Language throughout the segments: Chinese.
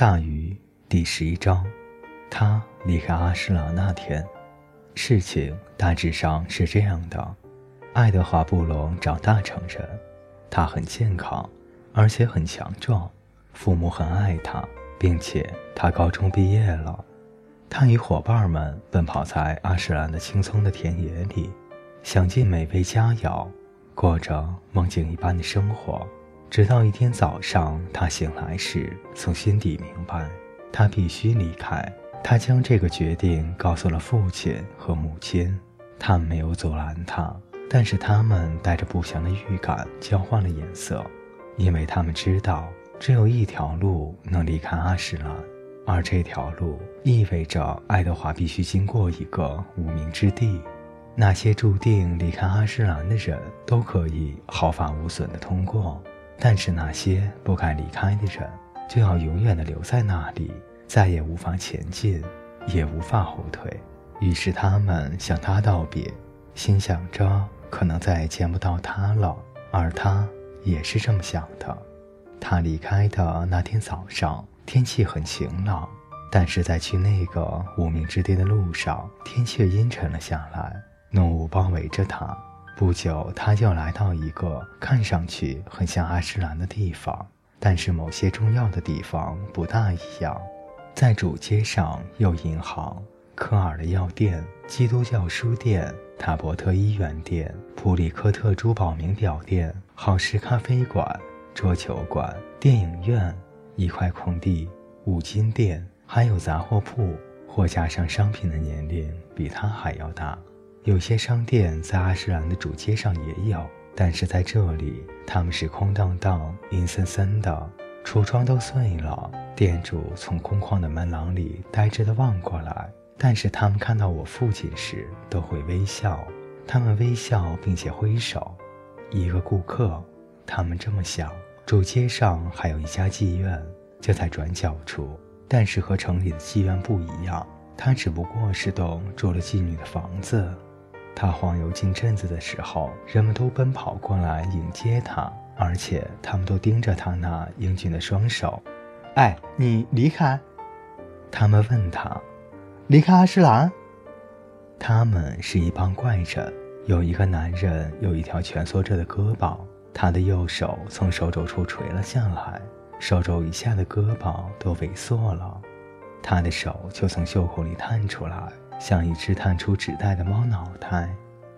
大鱼第十一章，他离开阿诗兰那天，事情大致上是这样的：爱德华·布隆长大成人，他很健康，而且很强壮，父母很爱他，并且他高中毕业了。他与伙伴们奔跑在阿什兰的青葱的田野里，享尽美味佳肴，过着梦境一般的生活。直到一天早上，他醒来时，从心底明白，他必须离开。他将这个决定告诉了父亲和母亲，他们没有阻拦他，但是他们带着不祥的预感交换了眼色，因为他们知道只有一条路能离开阿什兰，而这条路意味着爱德华必须经过一个无名之地。那些注定离开阿什兰的人都可以毫发无损地通过。但是那些不该离开的人，就要永远的留在那里，再也无法前进，也无法后退。于是他们向他道别，心想着可能再也见不到他了，而他也是这么想的。他离开的那天早上，天气很晴朗，但是在去那个无名之地的路上，天却阴沉了下来，浓雾包围着他。不久，他就来到一个看上去很像阿什兰的地方，但是某些重要的地方不大一样。在主街上有银行、科尔的药店、基督教书店、塔伯特医院店、普里科特珠宝名表店、好时咖啡馆、桌球馆、电影院、一块空地、五金店，还有杂货铺。货架上商品的年龄比他还要大。有些商店在阿什兰的主街上也有，但是在这里，他们是空荡荡、阴森森的，橱窗都碎了。店主从空旷的门廊里呆滞地望过来，但是他们看到我父亲时都会微笑，他们微笑并且挥手。一个顾客，他们这么想。主街上还有一家妓院，就在转角处，但是和城里的妓院不一样，它只不过是栋住了妓女的房子。他晃悠进镇子的时候，人们都奔跑过来迎接他，而且他们都盯着他那英俊的双手。哎，你离开？他们问他，离开阿诗兰？他们是一帮怪人。有一个男人有一条蜷缩着的胳膊，他的右手从手肘处垂了下来，手肘以下的胳膊都萎缩了，他的手就从袖口里探出来。像一只探出纸袋的猫脑袋。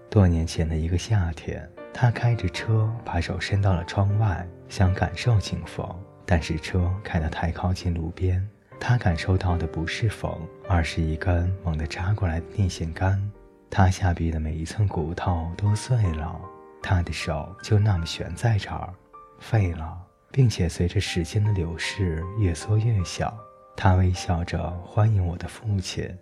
多年前的一个夏天，他开着车，把手伸到了窗外，想感受清风。但是车开得太靠近路边，他感受到的不是风，而是一根猛地扎过来的电线杆。他下臂的每一寸骨头都碎了，他的手就那么悬在这儿，废了，并且随着时间的流逝越缩越小。他微笑着欢迎我的父亲。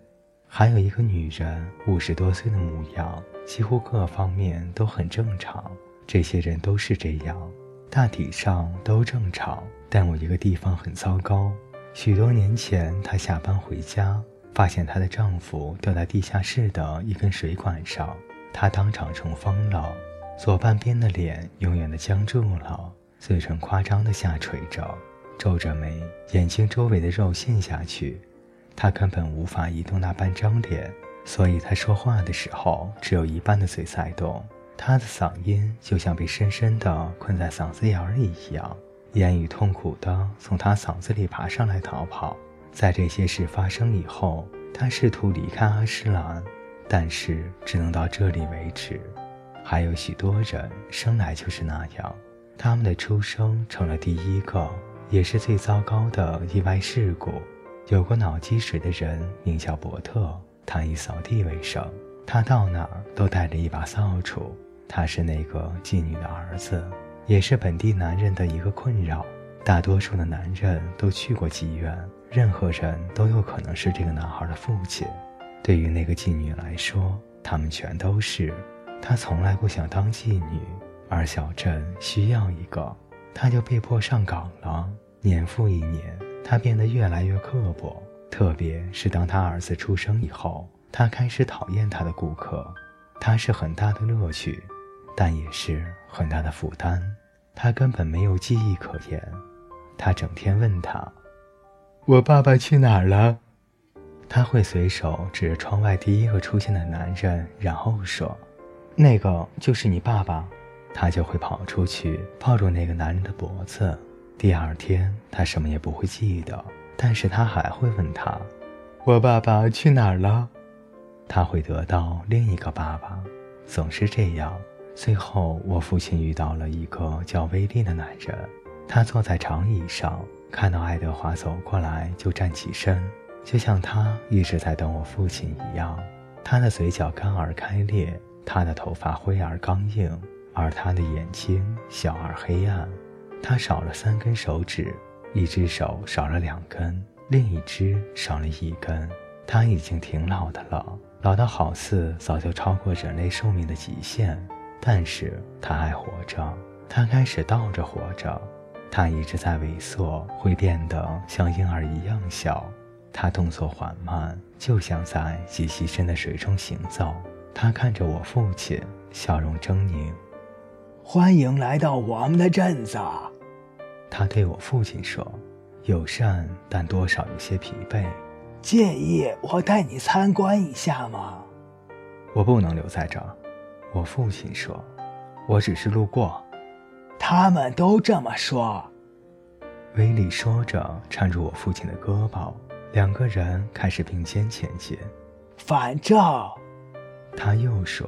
还有一个女人，五十多岁的模样，几乎各方面都很正常。这些人都是这样，大体上都正常。但有一个地方很糟糕。许多年前，她下班回家，发现她的丈夫掉在地下室的一根水管上，她当场成疯了。左半边的脸永远的僵住了，嘴唇夸张的下垂着，皱着眉，眼睛周围的肉陷下去。他根本无法移动那半张脸，所以他说话的时候只有一半的嘴在动。他的嗓音就像被深深地困在嗓子眼里一样，言语痛苦地从他嗓子里爬上来逃跑。在这些事发生以后，他试图离开阿诗兰，但是只能到这里为止。还有许多人生来就是那样，他们的出生成了第一个，也是最糟糕的意外事故。有过脑积水的人名叫伯特，他以扫地为生。他到哪儿都带着一把扫帚。他是那个妓女的儿子，也是本地男人的一个困扰。大多数的男人都去过妓院，任何人都有可能是这个男孩的父亲。对于那个妓女来说，他们全都是。她从来不想当妓女，而小镇需要一个，她就被迫上岗了。年复一年。他变得越来越刻薄，特别是当他儿子出生以后，他开始讨厌他的顾客。他是很大的乐趣，但也是很大的负担。他根本没有记忆可言。他整天问他：“我爸爸去哪儿了？他会随手指着窗外第一个出现的男人，然后说：“那个就是你爸爸。”他就会跑出去抱住那个男人的脖子。第二天，他什么也不会记得，但是他还会问他：“我爸爸去哪儿了？”他会得到另一个爸爸，总是这样。最后，我父亲遇到了一个叫威利的男人，他坐在长椅上，看到爱德华走过来就站起身。就像他一直在等我父亲一样，他的嘴角干而开裂，他的头发灰而刚硬，而他的眼睛小而黑暗。他少了三根手指，一只手少了两根，另一只少了一根。他已经挺老的了，老到好似早就超过人类寿命的极限。但是他还活着，他开始倒着活着，他一直在萎缩，会变得像婴儿一样小。他动作缓慢，就像在极其深的水中行走。他看着我父亲，笑容狰狞。欢迎来到我们的镇子，他对我父亲说，友善但多少有些疲惫。介意我带你参观一下吗？我不能留在这儿，我父亲说，我只是路过。他们都这么说。威利说着，搀住我父亲的胳膊。两个人开始并肩前进。反正，他又说：“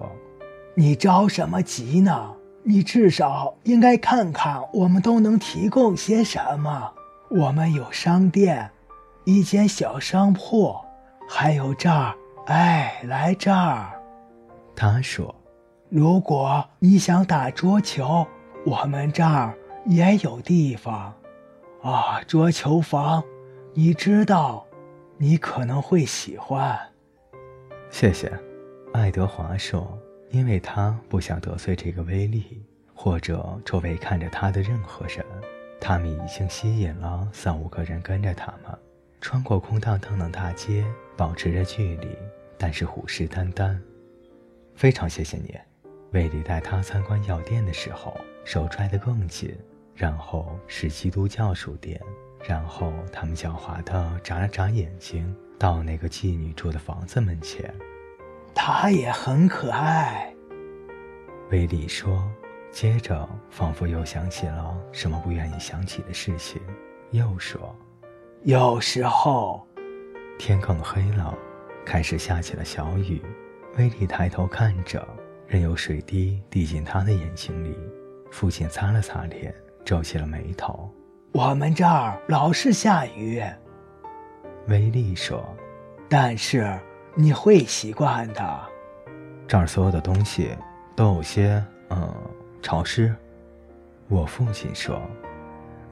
你着什么急呢？你至少应该看看我们都能提供些什么。我们有商店，一间小商铺，还有这儿。哎，来这儿。”他说：“如果你想打桌球，我们这儿也有地方。啊，桌球房，你知道。”你可能会喜欢。谢谢，爱德华说，因为他不想得罪这个威利，或者周围看着他的任何人。他们已经吸引了三五个人跟着他们，穿过空荡荡的大街，保持着距离，但是虎视眈眈。非常谢谢你，威利带他参观药店的时候，手拽得更紧。然后是基督教书店。然后他们狡猾地眨了眨眼睛，到那个妓女住的房子门前。她也很可爱，威利说。接着，仿佛又想起了什么不愿意想起的事情，又说：“有时候，天更黑了，开始下起了小雨。”威利抬头看着，任由水滴滴进他的眼睛里。父亲擦了擦脸，皱起了眉头。我们这儿老是下雨，威利说。但是你会习惯的。这儿所有的东西都有些嗯潮湿，我父亲说。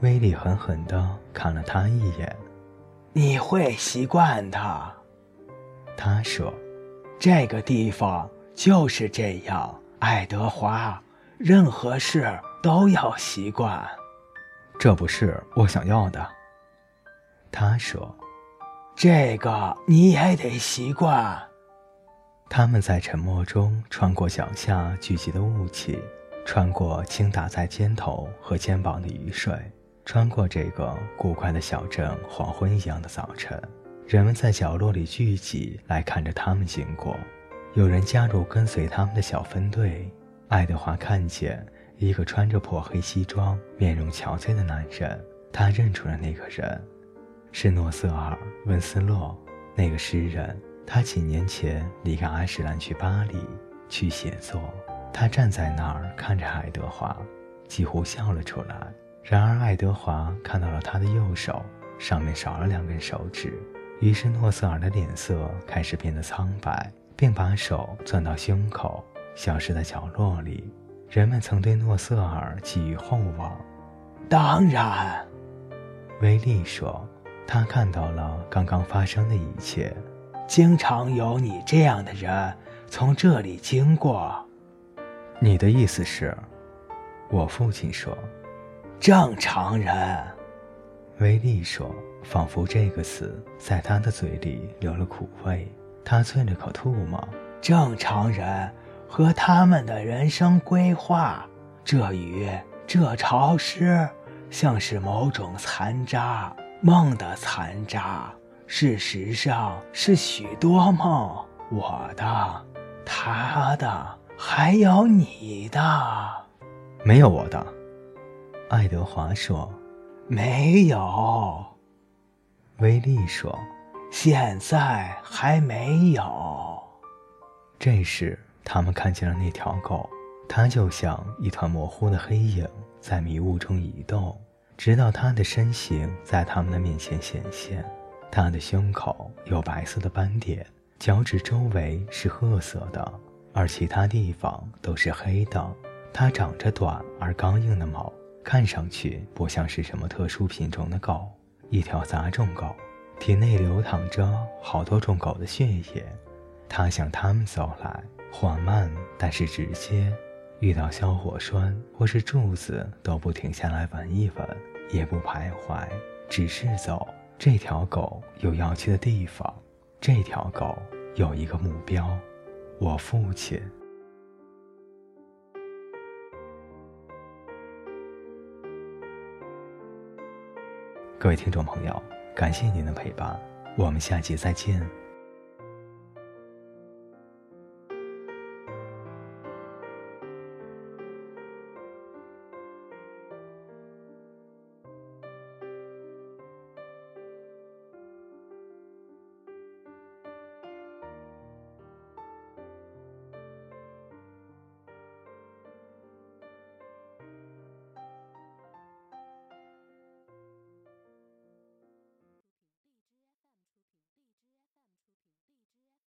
威利狠狠地看了他一眼。你会习惯的，他说。这个地方就是这样，爱德华。任何事都要习惯。这不是我想要的，他说：“这个你也得习惯。”他们在沉默中穿过脚下聚集的雾气，穿过倾打在肩头和肩膀的雨水，穿过这个古怪的小镇黄昏一样的早晨。人们在角落里聚集来看着他们经过，有人加入跟随他们的小分队。爱德华看见。一个穿着破黑西装、面容憔悴的男人，他认出了那个人，是诺瑟尔·温斯洛，那个诗人。他几年前离开阿什兰去巴黎去写作。他站在那儿看着爱德华，几乎笑了出来。然而爱德华看到了他的右手，上面少了两根手指。于是诺瑟尔的脸色开始变得苍白，并把手攥到胸口，消失在角落里。人们曾对诺瑟尔寄予厚望。当然，威利说，他看到了刚刚发生的一切。经常有你这样的人从这里经过。你的意思是？我父亲说。正常人，威利说，仿佛这个词在他的嘴里留了苦味。他啐了口唾沫。正常人。和他们的人生规划，这雨，这潮湿，像是某种残渣。梦的残渣。事实上是许多梦，我的、他的，还有你的。没有我的，爱德华说。没有，威利说。现在还没有。这时，他们看见了那条狗，它就像一团模糊的黑影，在迷雾中移动，直到它的身形在他们的面前显现。它的胸口有白色的斑点，脚趾周围是褐色的，而其他地方都是黑的。它长着短而刚硬的毛，看上去不像是什么特殊品种的狗。一条杂种狗，体内流淌着好多种狗的血液。它向他们走来，缓慢但是直接。遇到消火栓或是柱子都不停下来闻一闻，也不徘徊，只是走。这条狗有要去的地方，这条狗有一个目标，我父亲。各位听众朋友，感谢您的陪伴，我们下集再见。